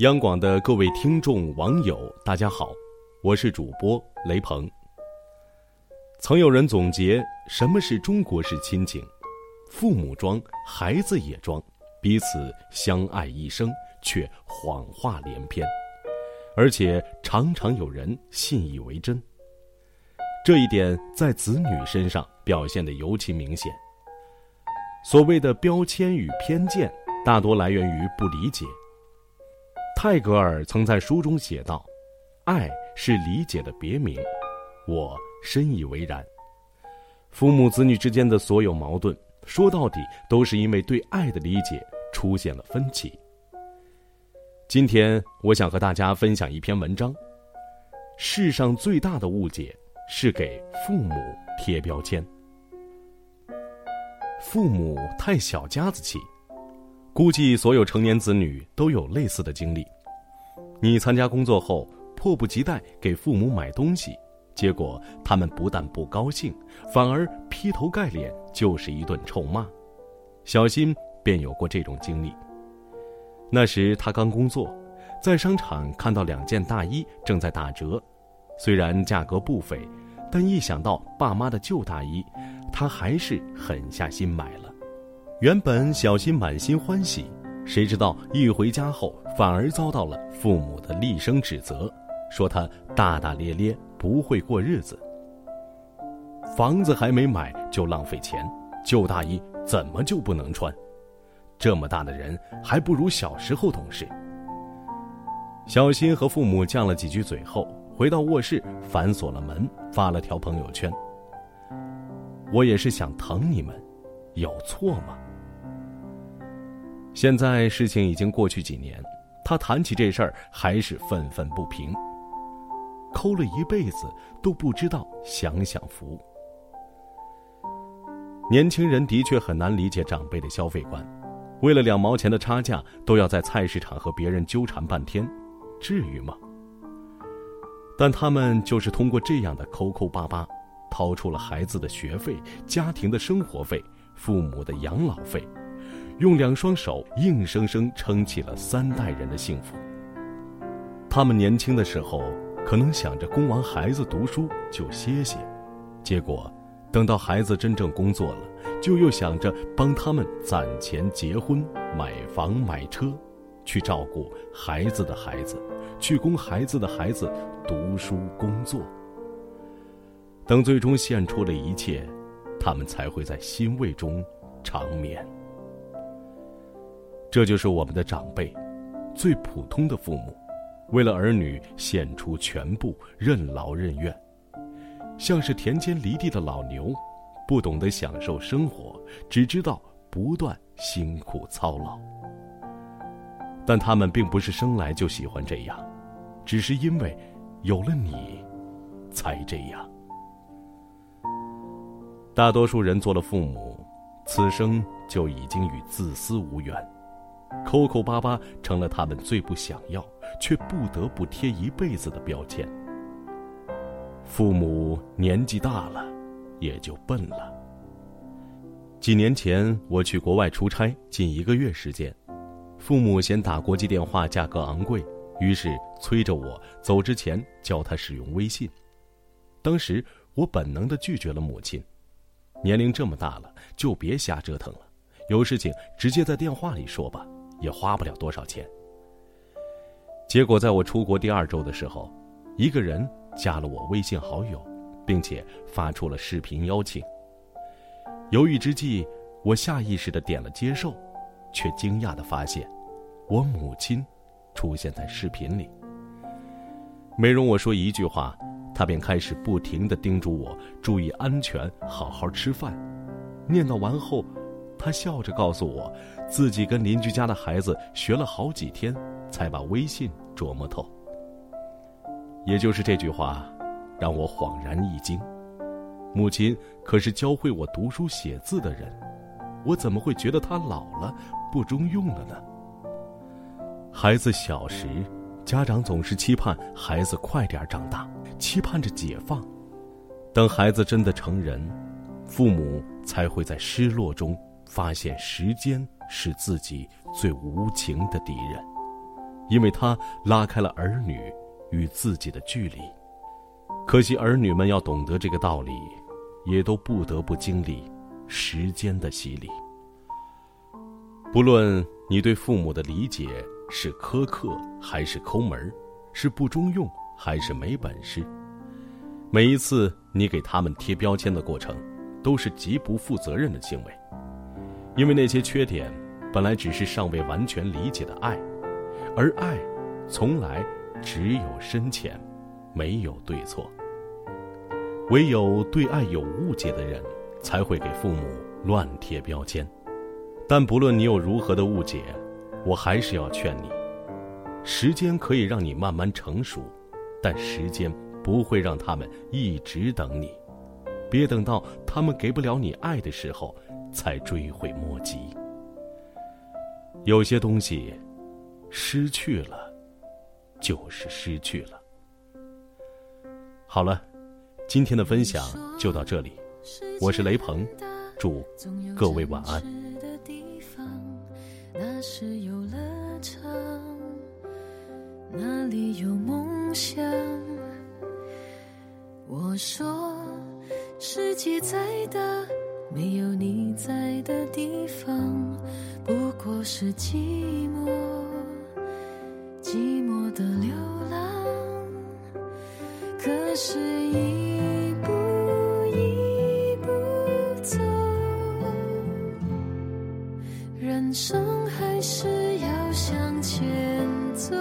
央广的各位听众、网友，大家好，我是主播雷鹏。曾有人总结，什么是中国式亲情？父母装，孩子也装，彼此相爱一生，却谎话连篇，而且常常有人信以为真。这一点在子女身上表现得尤其明显。所谓的标签与偏见，大多来源于不理解。泰戈尔曾在书中写道：“爱是理解的别名。”我深以为然。父母子女之间的所有矛盾，说到底都是因为对爱的理解出现了分歧。今天，我想和大家分享一篇文章：世上最大的误解是给父母贴标签。父母太小家子气。估计所有成年子女都有类似的经历。你参加工作后，迫不及待给父母买东西，结果他们不但不高兴，反而劈头盖脸就是一顿臭骂。小新便有过这种经历。那时他刚工作，在商场看到两件大衣正在打折，虽然价格不菲，但一想到爸妈的旧大衣，他还是狠下心买了。原本小新满心欢喜，谁知道一回家后反而遭到了父母的厉声指责，说他大大咧咧，不会过日子。房子还没买就浪费钱，旧大衣怎么就不能穿？这么大的人还不如小时候懂事。小新和父母犟了几句嘴后，回到卧室反锁了门，发了条朋友圈：“我也是想疼你们，有错吗？”现在事情已经过去几年，他谈起这事儿还是愤愤不平。抠了一辈子都不知道享享福。年轻人的确很难理解长辈的消费观，为了两毛钱的差价都要在菜市场和别人纠缠半天，至于吗？但他们就是通过这样的抠抠巴巴，掏出了孩子的学费、家庭的生活费、父母的养老费。用两双手硬生生撑起了三代人的幸福。他们年轻的时候可能想着供完孩子读书就歇歇，结果等到孩子真正工作了，就又想着帮他们攒钱结婚、买房买车，去照顾孩子的孩子，去供孩子的孩子读书工作。等最终献出了一切，他们才会在欣慰中长眠。这就是我们的长辈，最普通的父母，为了儿女献出全部，任劳任怨，像是田间犁地的老牛，不懂得享受生活，只知道不断辛苦操劳。但他们并不是生来就喜欢这样，只是因为有了你，才这样。大多数人做了父母，此生就已经与自私无缘。抠抠巴巴成了他们最不想要，却不得不贴一辈子的标签。父母年纪大了，也就笨了。几年前我去国外出差，近一个月时间，父母嫌打国际电话价格昂贵，于是催着我走之前教他使用微信。当时我本能的拒绝了母亲，年龄这么大了，就别瞎折腾了，有事情直接在电话里说吧。也花不了多少钱。结果在我出国第二周的时候，一个人加了我微信好友，并且发出了视频邀请。犹豫之际，我下意识的点了接受，却惊讶的发现，我母亲出现在视频里。没容我说一句话，他便开始不停的叮嘱我注意安全，好好吃饭。念叨完后。他笑着告诉我，自己跟邻居家的孩子学了好几天，才把微信琢磨透。也就是这句话，让我恍然一惊。母亲可是教会我读书写字的人，我怎么会觉得她老了，不中用了呢？孩子小时，家长总是期盼孩子快点长大，期盼着解放。等孩子真的成人，父母才会在失落中。发现时间是自己最无情的敌人，因为他拉开了儿女与自己的距离。可惜儿女们要懂得这个道理，也都不得不经历时间的洗礼。不论你对父母的理解是苛刻还是抠门是不中用还是没本事，每一次你给他们贴标签的过程，都是极不负责任的行为。因为那些缺点，本来只是尚未完全理解的爱，而爱，从来只有深浅，没有对错。唯有对爱有误解的人，才会给父母乱贴标签。但不论你有如何的误解，我还是要劝你：时间可以让你慢慢成熟，但时间不会让他们一直等你。别等到他们给不了你爱的时候，才追悔莫及。有些东西，失去了，就是失去了。好了。今天的分享就到这里，我是雷鹏，祝各位晚安。那，里有梦想。我说，世界再大，没有你在的地方，不过是寂寞，寂寞的流浪。可是，一步一步走。人生还是要向前，走